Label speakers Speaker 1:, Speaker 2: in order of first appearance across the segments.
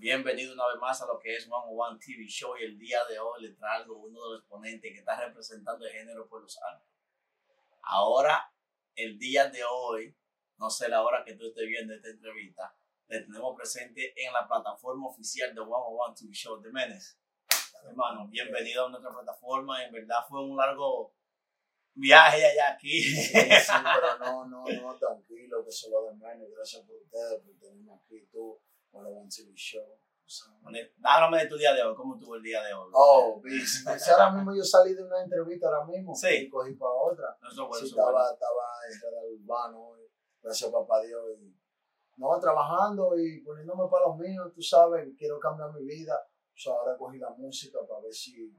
Speaker 1: Bienvenido una vez más a lo que es One One TV Show y el día de hoy le traigo uno de los ponentes que está representando el género por los. Ahora, el día de hoy, no sé la hora que tú estés viendo esta entrevista, le tenemos presente en la plataforma oficial de One One TV Show de Menes. Hermano, bienvenido a nuestra plataforma. En verdad fue un largo viaje allá aquí.
Speaker 2: Sí, sí, pero no, no, no, tranquilo, que eso va de menos. Gracias por ustedes, por tenerme aquí tú, por la One TV Show.
Speaker 1: Háblame de tu día de hoy, ¿cómo estuvo el día de hoy?
Speaker 2: Oh, business. ahora mismo yo salí de una entrevista ahora mismo
Speaker 1: Sí.
Speaker 2: y cogí para otra.
Speaker 1: No, bueno,
Speaker 2: Sí,
Speaker 1: eso bueno.
Speaker 2: estaba, estaba en Radar Urbano, y gracias papá Dios. Y, no, trabajando y poniéndome para los míos, tú sabes, quiero cambiar mi vida. O sea, ahora cogí la música para ver si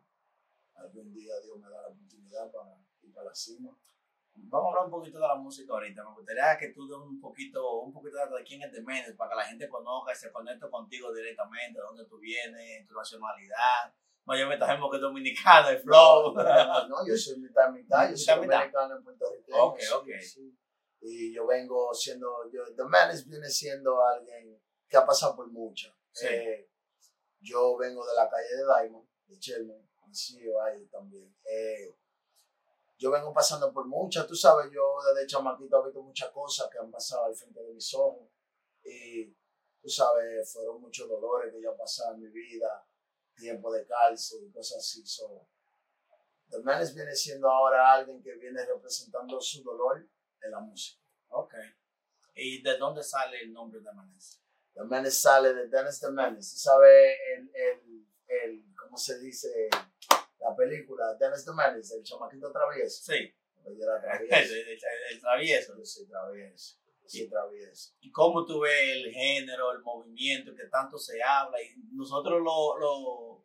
Speaker 2: algún día Dios me da la oportunidad para ir para la cima.
Speaker 1: Vamos a hablar un poquito de la música ahorita. Me gustaría que tú des un poquito, un poquito de quién es Méndez para que la gente conozca y se conecte contigo directamente, de dónde tú vienes, tu nacionalidad. Mayormente sabemos que es dominicano, el flow.
Speaker 2: No, no, no, yo soy mitad mitad, yo soy dominicano en Puerto Rico.
Speaker 1: Ok, ok.
Speaker 2: sí. Y yo vengo siendo, yo, The viene siendo alguien que ha pasado por mucho.
Speaker 1: Sí.
Speaker 2: Eh, yo vengo de la calle de Diamond, de Sherman, nacido ahí también. Eh, yo vengo pasando por muchas, tú sabes, yo desde chamaquito he visto muchas cosas que han pasado al frente de mis ojos. Y tú sabes, fueron muchos dolores que yo he pasado en mi vida, tiempo de cárcel y cosas así. So, The Menace viene siendo ahora alguien que viene representando su dolor en la música.
Speaker 1: Ok. ¿Y de dónde sale el nombre de Menes?
Speaker 2: The Menace sale de Dennis the Menace. ¿Tú sabes el, el, el, cómo se dice la película? Dennis the Menace, el chamaquito travieso.
Speaker 1: Sí,
Speaker 2: yo era
Speaker 1: el,
Speaker 2: travieso.
Speaker 1: el- el travieso.
Speaker 2: Yo soy travieso. Soy travieso.
Speaker 1: ¿Y cómo tú ves el género, el movimiento que tanto se habla? Y nosotros los los-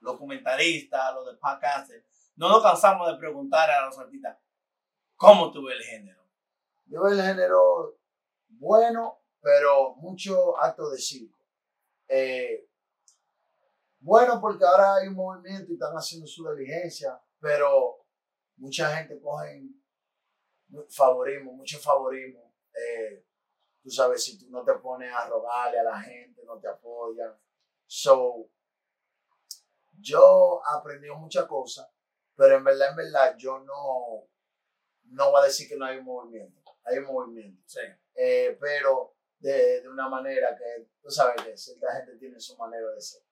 Speaker 1: los comentaristas, los de podcasters, no nos cansamos de preguntar a los artistas, ¿cómo tú ves el género?
Speaker 2: Yo veo el género bueno, pero mucho acto de circo. Eh, bueno, porque ahora hay un movimiento y están haciendo su diligencia, pero mucha gente coge favorismo, mucho favorismo. Eh, tú sabes, si tú no te pones a rogarle a la gente, no te apoyan. So, yo aprendí muchas cosas, pero en verdad, en verdad, yo no, no voy a decir que no hay un movimiento. Hay un movimiento.
Speaker 1: Sí.
Speaker 2: Eh, pero de, de una manera que, tú sabes que cierta gente tiene su manera de ser.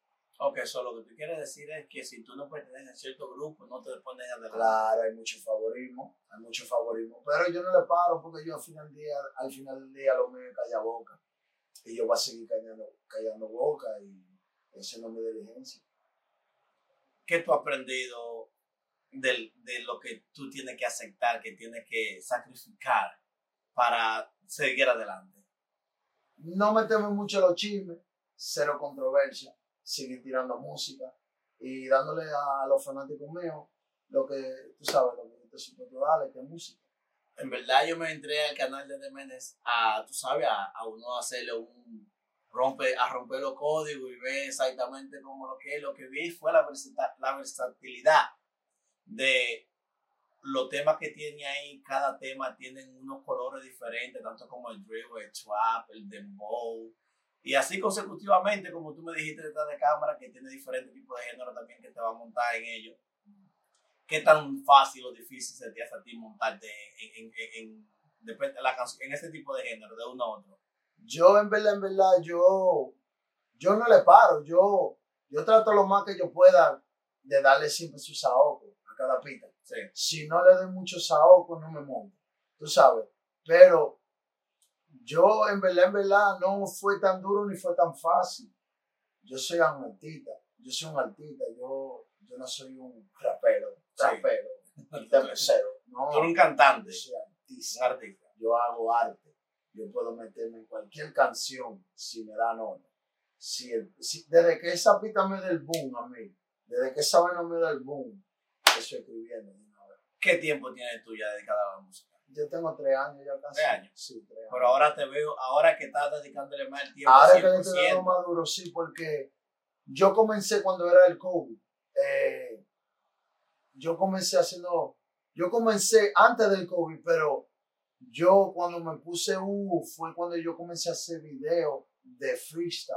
Speaker 1: Ok, so lo que tú quieres decir es que si tú no perteneces a cierto grupo, no te pones adelante.
Speaker 2: Claro, hay mucho favorismo, hay mucho favorismo, pero yo no le paro porque yo al final del día, al final del día lo mío es callar boca. Y yo voy a seguir callando, callando boca y haciendo mi diligencia.
Speaker 1: ¿Qué tú has aprendido del- de lo que tú tienes que aceptar, que tienes que sacrificar para seguir adelante?
Speaker 2: No metemos mucho los chismes, cero controversia, seguir tirando música y dándole a los fanáticos míos lo que, tú sabes, lo que te supuesto darle, que música.
Speaker 1: En verdad yo me entré al canal de Demenes a, tú sabes, a, a uno hacerle un rompe, a romper los códigos y ver exactamente cómo lo que es. Lo que vi fue la, versata- la versatilidad de los temas que tiene ahí. Cada tema tienen unos colores diferentes, tanto como el drill, el trap, el dembow. Y así consecutivamente, como tú me dijiste detrás de cámara, que tiene diferentes tipos de género también que te va a montar en ellos. ¿Qué tan fácil o difícil se te hace a ti montarte en, en, en, en, la canción, en este tipo de género, de uno a otro?
Speaker 2: Yo, en verdad, en verdad, yo, yo no le paro. Yo, yo trato lo más que yo pueda de darle siempre su saoco a cada pista.
Speaker 1: Sí.
Speaker 2: Si no le doy mucho saoco, no me monto. Tú sabes. Pero yo, en verdad, en verdad, no fue tan duro ni fue tan fácil. Yo soy un artista. Yo soy un artista. Yo, yo no soy un rapero,
Speaker 1: Sí.
Speaker 2: rapero, tercero. No,
Speaker 1: Tú eres un cantante,
Speaker 2: yo soy
Speaker 1: un
Speaker 2: artista
Speaker 1: artista.
Speaker 2: yo hago arte. Yo puedo meterme en cualquier canción si me da nota. Si el- si- desde que esa pista me da el boom a mí, desde que esa vaina me da el boom, estoy escribiendo.
Speaker 1: ¿Qué tiempo tienes tú ya dedicado a la música?
Speaker 2: Yo tengo tres años ya casi.
Speaker 1: ¿Tres años?
Speaker 2: Sí, tres años.
Speaker 1: Pero ahora te veo, ahora que estás dedicándole más el tiempo
Speaker 2: Ahora
Speaker 1: al
Speaker 2: que le estoy dando
Speaker 1: 100%.
Speaker 2: más duro, sí, porque yo comencé cuando era el COVID. Eh, yo comencé haciendo, yo comencé antes del COVID, pero yo cuando me puse U fue cuando yo comencé a hacer videos de freestyle.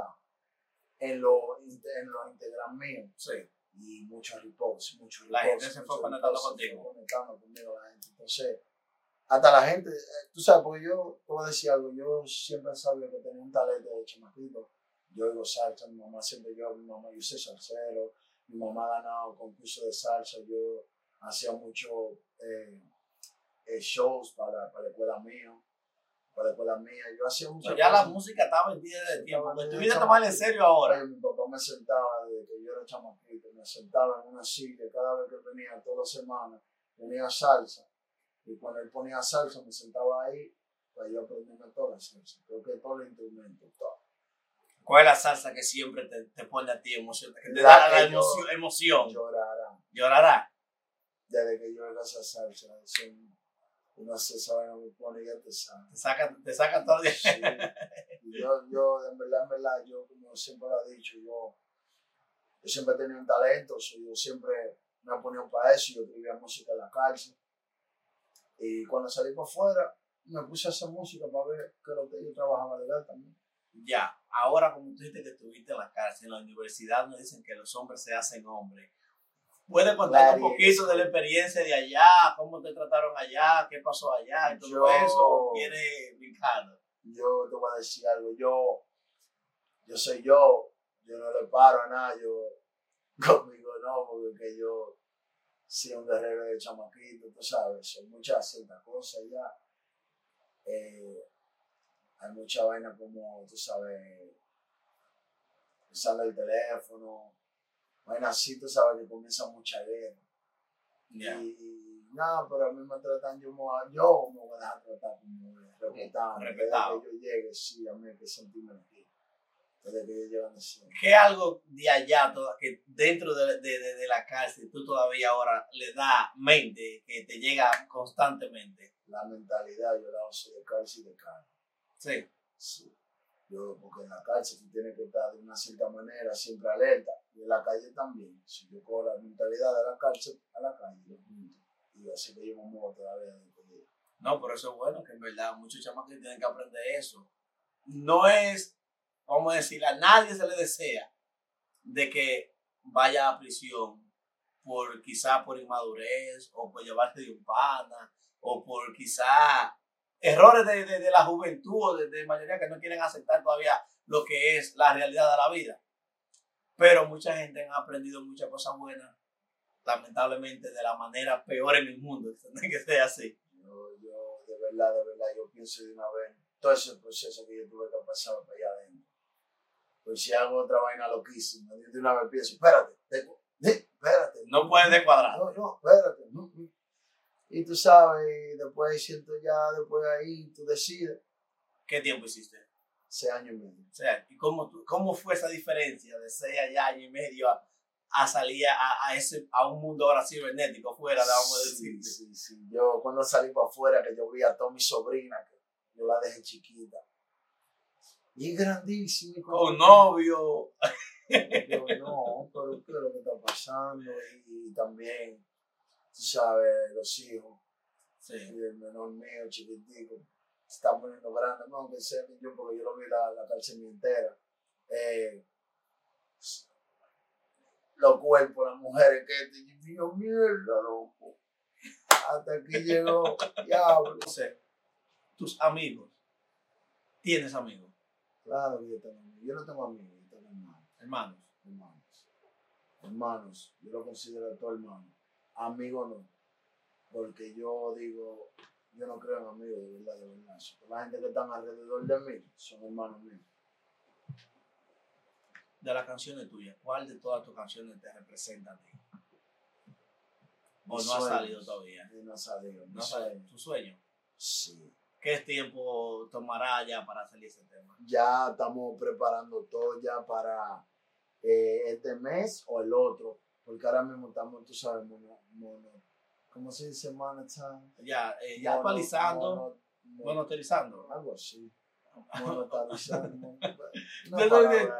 Speaker 2: en los en los Instagram míos.
Speaker 1: Sí.
Speaker 2: Y muchos reposts, muchos
Speaker 1: La gente se fue conectando contigo.
Speaker 2: fue conectando conmigo la gente. Entonces, hasta la gente, eh, tú sabes, porque yo te voy a decir algo, yo siempre sabía que tenía un talento de chamaquito. Yo oigo salsa, mi mamá siempre yo, mi mamá, yo soy salsero, mi mamá ha ganado concursos de salsa, yo hacía muchos eh, eh, shows para, para la escuela mía, para la escuela mía, yo hacía muchas
Speaker 1: Pero ya la música está vendida de tiempo.
Speaker 2: estaba
Speaker 1: Pues a
Speaker 2: de
Speaker 1: tomarle en serio ahora.
Speaker 2: Mi papá me sentaba desde que yo era chamaquito, me sentaba en una silla cada vez que venía, todas las semanas, ponía salsa. Y cuando él ponía salsa, me sentaba ahí, pues yo aprendí toda la salsa. Creo que todos los instrumentos, todo.
Speaker 1: ¿Cuál es la salsa que siempre te, te pone a ti emoción? Que te
Speaker 2: La
Speaker 1: da la
Speaker 2: que
Speaker 1: emoción, emoción.
Speaker 2: Llorará.
Speaker 1: Llorará.
Speaker 2: Desde que yo oigo esa salsa, son una salsa vaina me pone ya te sabe.
Speaker 1: Te saca, te saca todo.
Speaker 2: Sí. Yo, yo, en verdad, en verdad, yo, como siempre lo he dicho, yo, yo siempre he tenido un talento, so, yo siempre me he ponido para eso, yo escribía música en la cárcel. Y cuando salí para afuera, me puse a hacer música para ver que lo que yo trabajaba legal también.
Speaker 1: Ya, ahora como tú dijiste que estuviste en la cárcel, en la universidad nos dicen que los hombres se hacen hombres. ¿Puedes contar un poquito de la experiencia de allá? ¿Cómo te trataron allá? ¿Qué pasó allá? Todo
Speaker 2: Yo-
Speaker 1: eso. ¿O ¿Quieres brincarlo?
Speaker 2: Yo te voy a decir algo, yo, yo soy yo, yo no le paro a nada, yo conmigo no, porque yo soy un guerrero de chamaquito, tú sabes, son muchas ciertas cosas ya. Eh, hay mucha vaina como, tú sabes, usando el teléfono, vaina así, tú sabes que comienza mucha guerra. Y, y nada, pero a mí me tratan, yo me, yo me voy a dejar tratar como respetado.
Speaker 1: Respetado.
Speaker 2: Desde que yo llegue, sí, a mí hay que sentirme
Speaker 1: ¿Qué algo de allá, que dentro de, de, de- de la cárcel, tú todavía ahora le da mente, que te llega constantemente?
Speaker 2: La mentalidad, yo la uso de cárcel y de carne.
Speaker 1: Sí.
Speaker 2: Sí. Yo, porque en la cárcel tú tienes que estar de una cierta manera, siempre alerta. Y en la calle también. Si yo cojo la mentalidad de la cárcel a la calle, lo junto. Y así que yo me muevo todavía de
Speaker 1: No, pero eso es bueno, que en verdad muchos chamacos tienen que aprender eso. No es, vamos a decir, a nadie se le desea de que vaya a prisión por quizá por inmadurez o por llevarse de un pana o por quizá errores de, de- la juventud o de, de mayoría que no quieren aceptar todavía lo que es la realidad de la vida. Pero mucha gente ha aprendido muchas cosas buenas, lamentablemente de la manera peor en el mundo, que sea así.
Speaker 2: Yo, yo, de verdad, de verdad, yo pienso de una vez todo ese proceso que yo tuve que pasar para allá adentro. Pues si hago otra vaina loquísima, yo de una vez pienso, espérate, tengo- espérate.
Speaker 1: No puedes descuadrar.
Speaker 2: No, no, espérate. no. Y tú sabes, y después siento ya, después de ahí, tú decides,
Speaker 1: ¿Qué tiempo hiciste?
Speaker 2: seis años y medio.
Speaker 1: O sea, ¿y cómo, tú- cómo fue esa diferencia de seis allá año y medio a, a salir a, a, ese, a un mundo ahora cibernético fuera, vamos a
Speaker 2: Sí,
Speaker 1: decir?
Speaker 2: sí, sí. Yo cuando salí para afuera, que yo vi a toda mi sobrina, que yo la dejé chiquita. Y es grandísima. y
Speaker 1: Con novio.
Speaker 2: Yo, no, pero ¿qué es lo que está pasando? Y, y también, tú sabes, los hijos,
Speaker 1: Sí.
Speaker 2: y el menor mío, chiquitico, se está poniendo grande, no, que sea yo, porque yo lo vi la, la cárcel entera. Eh, los cuerpos, las mujeres, que y digo, mierda, loco. Hasta aquí llegó, diablo.
Speaker 1: Tus amigos. ¿Tienes amigos?
Speaker 2: Claro que yo tengo amigos. Yo no tengo amigos, yo tengo hermanos.
Speaker 1: Hermanos.
Speaker 2: hermanos. Hermanos, yo lo considero todo hermano. Amigo no. Porque yo digo, yo no creo en amigos de verdad, de verdad. La gente que está alrededor de mí son hermanos míos.
Speaker 1: De las canciones tuyas, ¿cuál de todas tus canciones te representa a ti? ¿O no ha salido todavía?
Speaker 2: No ha salido.
Speaker 1: ¿No ha salido? ¿Tu sueño?
Speaker 2: Sí.
Speaker 1: ¿Qué tiempo tomará ya para salir ese tema?
Speaker 2: Ya estamos preparando todo ya para eh, este mes o el otro. Porque ahora mismo estamos, tú sabes, mono, mono- ¿cómo se dice monetizing?
Speaker 1: Ya, eh, ya
Speaker 2: Mono-
Speaker 1: actualizando, monitorizando.
Speaker 2: algo así. Monetarizando. Una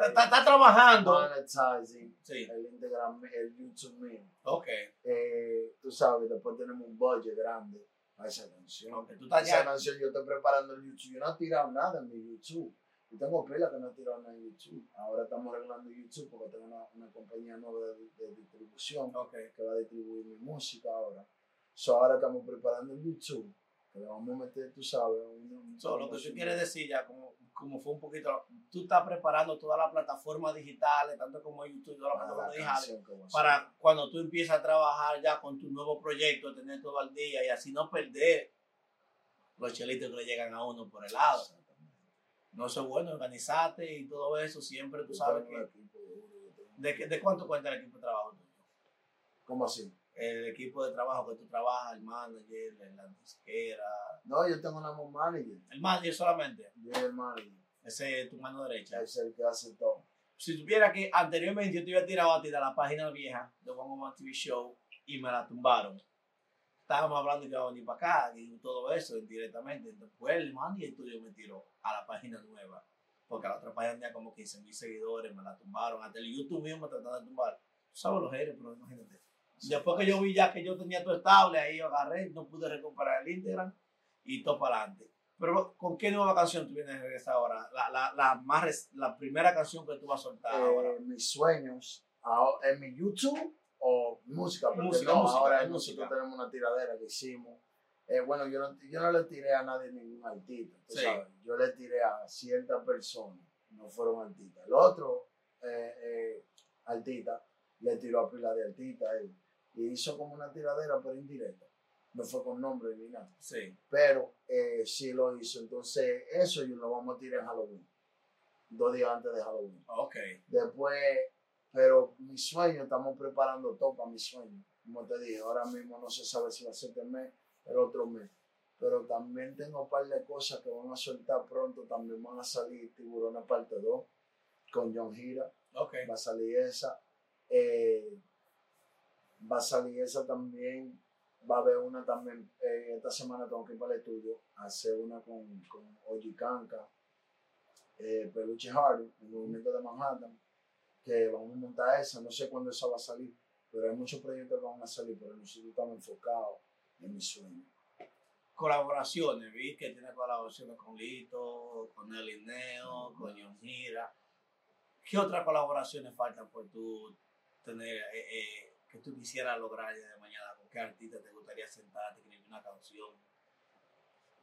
Speaker 1: Está, trabajando.
Speaker 2: Monetizing
Speaker 1: Sí,
Speaker 2: el Instagram, el YouTube mío.
Speaker 1: ok.
Speaker 2: Eh, tú sabes, después tenemos un budget grande para esa canción.
Speaker 1: Ok, tú estás
Speaker 2: Esa canción yo estoy preparando el YouTube. Yo no he tirado nada en mi YouTube. Yo tengo pila que no he tirado en YouTube. Ahora estamos arreglando YouTube porque tengo una, una compañía nueva de, de distribución que va a distribuir mi música ahora. So, ahora estamos preparando en YouTube, que le vamos a meter, tú sabes,
Speaker 1: So, lo que tú quieres decir ya, como, como fue un poquito, tú estás preparando todas las plataformas digitales, tanto como YouTube, todas las
Speaker 2: la
Speaker 1: plataformas digitales, para cuando tú empiezas a trabajar ya con tu nuevo proyecto, tener todo al día y así no perder los chelitos que le llegan a uno por el lado. No es bueno, organizarte y todo eso, siempre tú sabes que... ¿De, qué- de cuánto cuenta el equipo de trabajo?
Speaker 2: ¿Cómo así?
Speaker 1: El equipo de trabajo que tú trabajas, el manager, la disquera,
Speaker 2: No, yo tengo una manager.
Speaker 1: el manager solamente,
Speaker 2: Yo el manager.
Speaker 1: ese es tu mano derecha.
Speaker 2: Es el que hace todo.
Speaker 1: si supiera que anteriormente yo te había tirado a ti de la página vieja de One Woman TV Show y me la tumbaron. Estábamos hablando que iba a venir para acá y todo eso indirectamente. Después el manager tuyo me tiró a la página nueva. Porque la otra página tenía como 15 mil seguidores, me la tumbaron. Hasta el YouTube mismo me trataron de tumbar. Tú sabes los haters, pero imagínate. Después que yo vi ya que yo tenía todo estable, ahí yo agarré, no pude recuperar el Instagram y todo para adelante. Pero ¿con qué nueva canción tú vienes a regresar ahora? La, la, la, más, la primera canción que tú vas a soltar ahora.
Speaker 2: Eh, mis sueños ahora, en mi YouTube o música, porque
Speaker 1: Música,
Speaker 2: no,
Speaker 1: música,
Speaker 2: ahora en
Speaker 1: música.
Speaker 2: nosotros tenemos una tiradera que hicimos. Eh, bueno, yo no, yo no le tiré a nadie ningún artista, tú
Speaker 1: Sí.
Speaker 2: sabes. Yo le tiré a ciertas personas, no fueron artistas. El otro eh, eh, artista le tiró a pila de artistas y hizo como una tiradera, pero indirecta. No fue con nombre ni nada
Speaker 1: Sí.
Speaker 2: pero eh, sí lo hizo. Entonces, eso yo lo vamos a tirar en Halloween, dos días antes de Halloween.
Speaker 1: Ok.
Speaker 2: Después, pero mi sueño, estamos preparando todo para mi sueño. Como te dije, ahora mismo no se sabe si va a ser este mes, el otro mes. Pero también tengo un par de cosas que van a soltar pronto. También van a salir Tiburones parte 2 con John Gira.
Speaker 1: Ok.
Speaker 2: Va a salir esa. Eh, va a salir esa también. Va a haber una también. eh, esta semana tengo que ir para el estudio a hacer una con, con Oji Kanka, eh, Peluche Hardy, el movimiento de Manhattan. Que vamos a montar esa. No sé cuándo esa va a salir. Pero hay muchos proyectos que van a salir. Pero nosotros estamos enfocados en mi sueño.
Speaker 1: Colaboraciones, vi que tiene colaboraciones con Lito, con El Ineo, con John Gira. ¿Qué otras colaboraciones faltan por tú tener, eh, que tú quisieras lograr de mañana? ¿Con qué artista te gustaría sentarte, escribir una canción?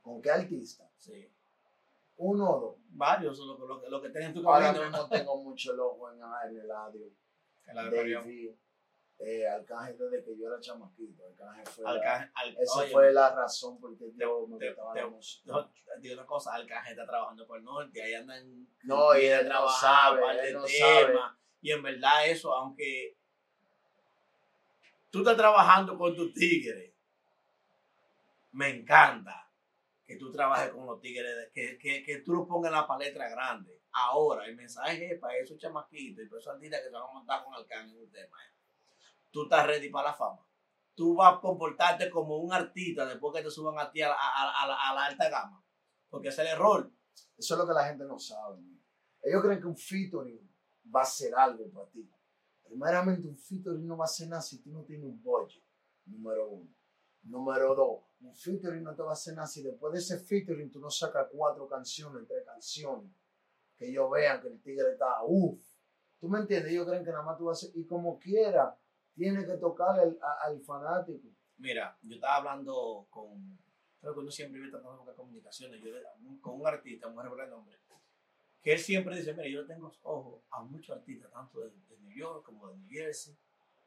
Speaker 2: ¿Con qué artista?
Speaker 1: Sí.
Speaker 2: Uno o dos.
Speaker 1: Varios, lo, que- lo, que- lo que tengas en tu
Speaker 2: Ahora
Speaker 1: camino.
Speaker 2: mismo tengo mucho el ojo en, el
Speaker 1: la de
Speaker 2: David, eh, Arcángel desde que yo era chamaquito. Arcángel fue, la-
Speaker 1: Arcángel, al,
Speaker 2: esa
Speaker 1: oye,
Speaker 2: fue la razón por que yo me gustaba la música.
Speaker 1: digo una cosa, Arcángel está trabajando por el norte, ahí andan
Speaker 2: No, y él
Speaker 1: a
Speaker 2: no sabe, él no
Speaker 1: temas, Y en verdad eso, aunque tú estás trabajando con tus tigres, me encanta que tú trabajes con los tigres, que, que, que tú lo pongas en la palestra grande. Ahora, el mensaje es para esos chamaquitos y para esos artistas que se van a montar con Arcángel en un tema. eh. Tú estás ready para la fama. Tú vas a comportarte como un artista después que te suban a ti a la, alta gama. Porque es el error.
Speaker 2: Eso es lo que la gente no sabe. Ellos creen que un featuring va a ser algo para ti. Primeramente, un featuring no va a ser nada si tú no tienes un budget. Número uno. Número dos, un featuring no te va a hacer nada si después de ese featuring tú no sacas cuatro canciones, tres canciones. Que ellos vean que el tigre está, uff. ¿Tú me entiendes? Ellos creen que nada más tú vas a hacer. Y como quiera, tiene que tocarle al, fanático.
Speaker 1: Mira, yo estaba hablando con, creo que uno siempre vive tratando de comunicaciones, yo con un artista, un revelar el nombre, que él siempre dice, mira, yo tengo ojos a muchos artistas, tanto de, de New York como de New Jersey,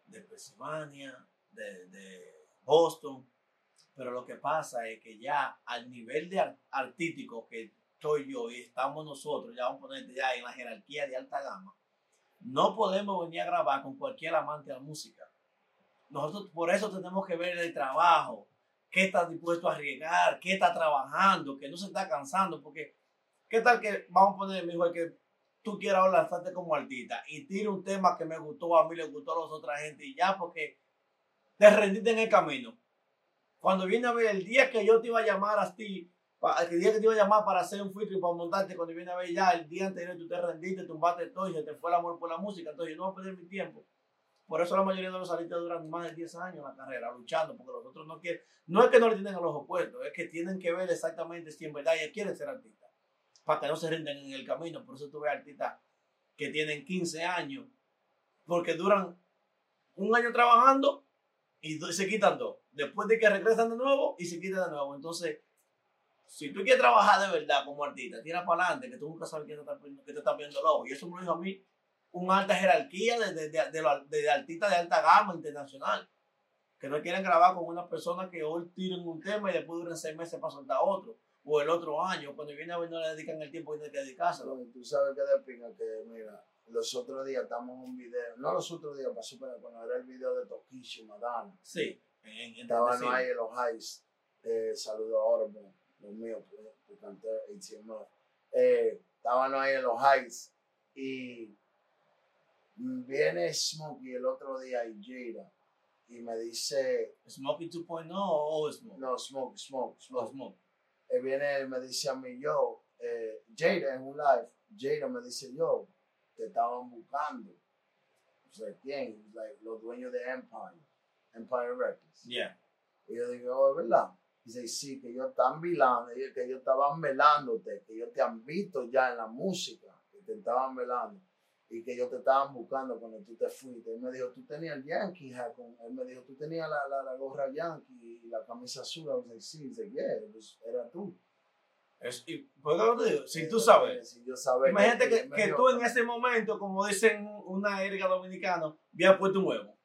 Speaker 1: de Pensilvania, de, de Boston, pero lo que pasa es que ya al nivel de ar- artístico que estoy yo y estamos nosotros, ya vamos a ponerte ya en la jerarquía de alta gama, no podemos venir a grabar con cualquier amante de la música. Nosotros por eso tenemos que ver el trabajo, qué está dispuesto a arriesgar, qué está trabajando, que no se está cansando, porque qué tal que, vamos a poner, mi hijo, que tú quieras lanzarte como artista y tire un tema que me gustó a mí, le gustó a las otras gente y ya porque te rendiste en el camino. Cuando viene a ver el día que yo te iba a llamar a ti, el día que te iba a llamar para hacer un filtro y para montarte, cuando viene a ver ya el día anterior tú te rendiste, tumbaste todo y se te fue el amor por la música, entonces yo no voy a perder mi tiempo. Por eso la mayoría de los artistas duran más de 10 años en la carrera luchando, porque los otros no quieren, no es que no le tienen el ojo puesto, es que tienen que ver exactamente si en verdad ellos quieren ser artistas. Para que no se rinden en el camino. Por eso tú ves artistas que tienen 15 años, porque duran un año trabajando y se quitan dos. Después de que regresan de nuevo y se quitan de nuevo. Entonces, si tú quieres trabajar de verdad como artista, tira para adelante, que tú nunca sabes quién te está, viendo el ojo. Y eso me lo dijo a mí una alta jerarquía de, de, de, de, artistas de alta gama internacional. Que no quieren grabar con una persona que hoy tiren un tema y después duran seis meses para soltar otro. O el otro año, cuando viene a ver no le dedican el tiempo y tiene que dedicárselo.
Speaker 2: tú sabes que de pinga que, mira, los otros días estamos en un video, no los otros días, pasó para cuando era el video de Tokishi Madonna.
Speaker 1: Sí,
Speaker 2: en, Estaban ahí en los highs. Eh, saludo a Ormo, los míos, que canté. Eh, estaban ahí en los highs y viene Smokey el otro día y Jada y me dice
Speaker 1: Smokey 2.0 o Smoke
Speaker 2: no Smoke Smoke
Speaker 1: Smoke, Smoke.
Speaker 2: Y viene y me dice a mí yo eh, Jada en un live Jada me dice yo te estaban buscando o sea, ¿quién? Like, los dueños de Empire Empire Records
Speaker 1: yeah
Speaker 2: y yo digo oh, es verdad dice sí que ellos están velando que ellos estaban velándote que ellos te han visto ya en la música que te estaban velando y que ellos te estaban buscando cuando tú te fuiste. Él me dijo, tú tenías el Yankee hat, él me dijo, tú tenías la, la, la, gorra Yankee la camisa azul. I was like, sí, dice, yeah, pues era tú.
Speaker 1: Es, y, ¿Por qué te digo? Si tú sabes.
Speaker 2: Si yo sabes
Speaker 1: Imagínate que, que, que tú en ese momento, como dicen una erga dominicana, habías puesto un huevo.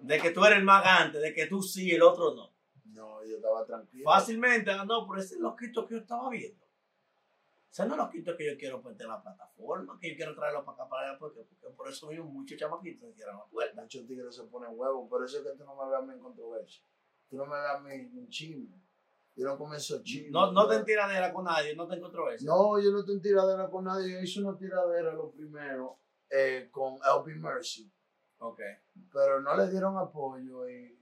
Speaker 1: De que tú eres el más gante, de que tú sí, el otro no.
Speaker 2: No, yo estaba tranquilo.
Speaker 1: Fácilmente, ah, no, por ese loquito que yo estaba viendo. O sea, no los quito que yo quiero poner en la plataforma, que yo quiero traerlo para acá para allá, porque, porque por eso mismo muchos chamaquitos se cierran la puerta.
Speaker 2: Muchos tigres se ponen huevos, por eso es que tú no me veas en controversia. Tú no me a mí en chisme. Yo no comienzo chisme.
Speaker 1: No, no te en tiradera con nadie, no te controversia.
Speaker 2: No, yo no te en tiradera con nadie. Yo hice una tiradera lo primero eh, con LB Mercy.
Speaker 1: Ok.
Speaker 2: Pero no le dieron apoyo y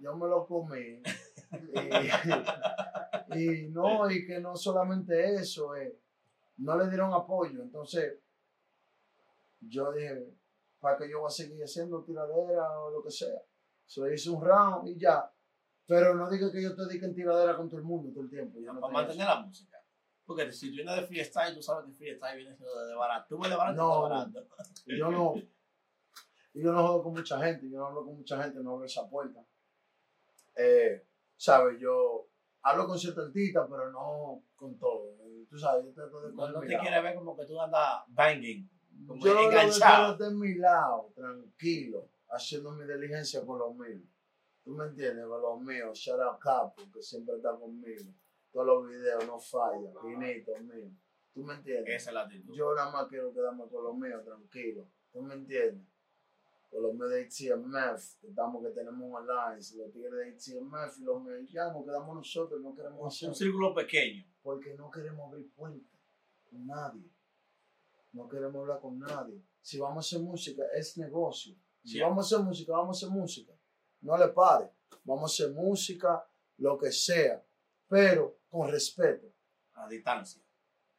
Speaker 2: yo me lo comí. y, no, y que no solamente eso, eh, no le dieron apoyo. Entonces, yo dije, ¿para que yo voy a seguir haciendo tiradera o lo que sea? Se hice un round y ya. Pero no diga que yo te diga en tiradera con todo el mundo todo el tiempo.
Speaker 1: no para mantener la música. Porque si tú vienes de freestyle, tú sabes que freestyle viene siendo de barato. Tú me de barato,
Speaker 2: no, barato. Yo no. Yo no juego con mucha gente, yo no hablo con mucha gente, no abro esa puerta. Eh, ¿sabes? Yo hablo con cierta artista, pero no con todo. Tú sabes, yo trato de
Speaker 1: No, no te quiere ver como que tú andas banging. Como
Speaker 2: yo
Speaker 1: enganchado.
Speaker 2: de mi lado, tranquilo, haciendo mi diligencia con los míos. ¿Tú me entiendes? Con los míos. Shout out Capo, que siempre está conmigo. Todos los videos no fallan. Finito, mío. ¿Tú me entiendes?
Speaker 1: Esa es la actitud.
Speaker 2: Yo nada más quiero quedarme con los míos, tranquilo. ¿Tú me entiendes? con los medios de ATMF, que, estamos, que tenemos un alliance, los tigres de ATMF y los mexicanos, quedamos nosotros, no queremos hacer.
Speaker 1: Un círculo pequeño.
Speaker 2: Porque no queremos abrir puertas con nadie. No queremos hablar con nadie. Si vamos a hacer música, es negocio. Si vamos a hacer música, vamos a hacer música. No le pare. Vamos a hacer música, lo que sea, pero con respeto.
Speaker 1: A distancia.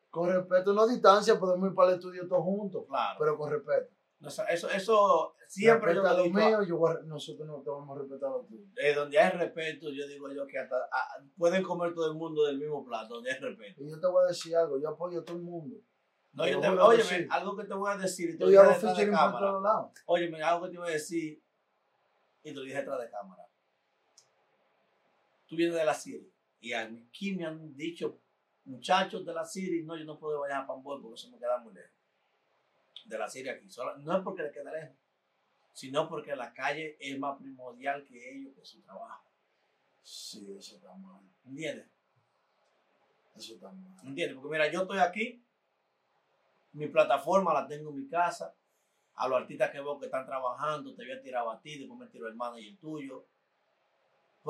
Speaker 2: Con respeto, no a distancia, podemos ir para el estudio todos juntos.
Speaker 1: Claro.
Speaker 2: Pero con respeto.
Speaker 1: Eso, eso siempre
Speaker 2: yo lo mío, yo nosotros no te vamos a respetar a ti.
Speaker 1: Eh, donde hay respeto, yo digo yo que hasta pueden comer todo el mundo del mismo plato, donde hay respeto.
Speaker 2: Y yo te voy a decir algo, yo apoyo a todo el mundo.
Speaker 1: No, yo te, oye, algo que te voy a decir. Y te yo hago detrás de cámara. Oye, algo que te voy a decir y te lo dije detrás de cámara. Tú vienes de la Siri y aquí me han dicho muchachos de la Siri, no, yo no puedo vayar a Pambol porque eso me queda muy lejos de la Siria aquí. no es porque le queda lejos, sino porque la calle es más primordial que ellos, que su trabajo.
Speaker 2: Sí, eso está mal.
Speaker 1: ¿Entiendes?
Speaker 2: Eso está mal.
Speaker 1: ¿Entiendes? Porque mira, yo estoy aquí, mi plataforma la tengo en mi casa, a los artistas que veo que están trabajando, te había tirado a ti, después me tiró el el tuyo,